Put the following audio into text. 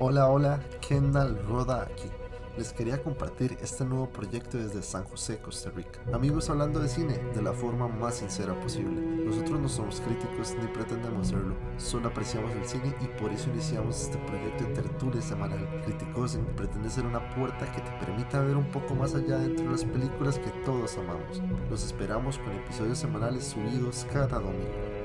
Hola, hola, Kendall Roda aquí. Les quería compartir este nuevo proyecto desde San José, Costa Rica. Amigos hablando de cine de la forma más sincera posible. Nosotros no somos críticos ni pretendemos serlo, solo apreciamos el cine y por eso iniciamos este proyecto de tertulia semanal. Criticosen pretende ser una puerta que te permita ver un poco más allá dentro de las películas que todos amamos. Los esperamos con episodios semanales subidos cada domingo.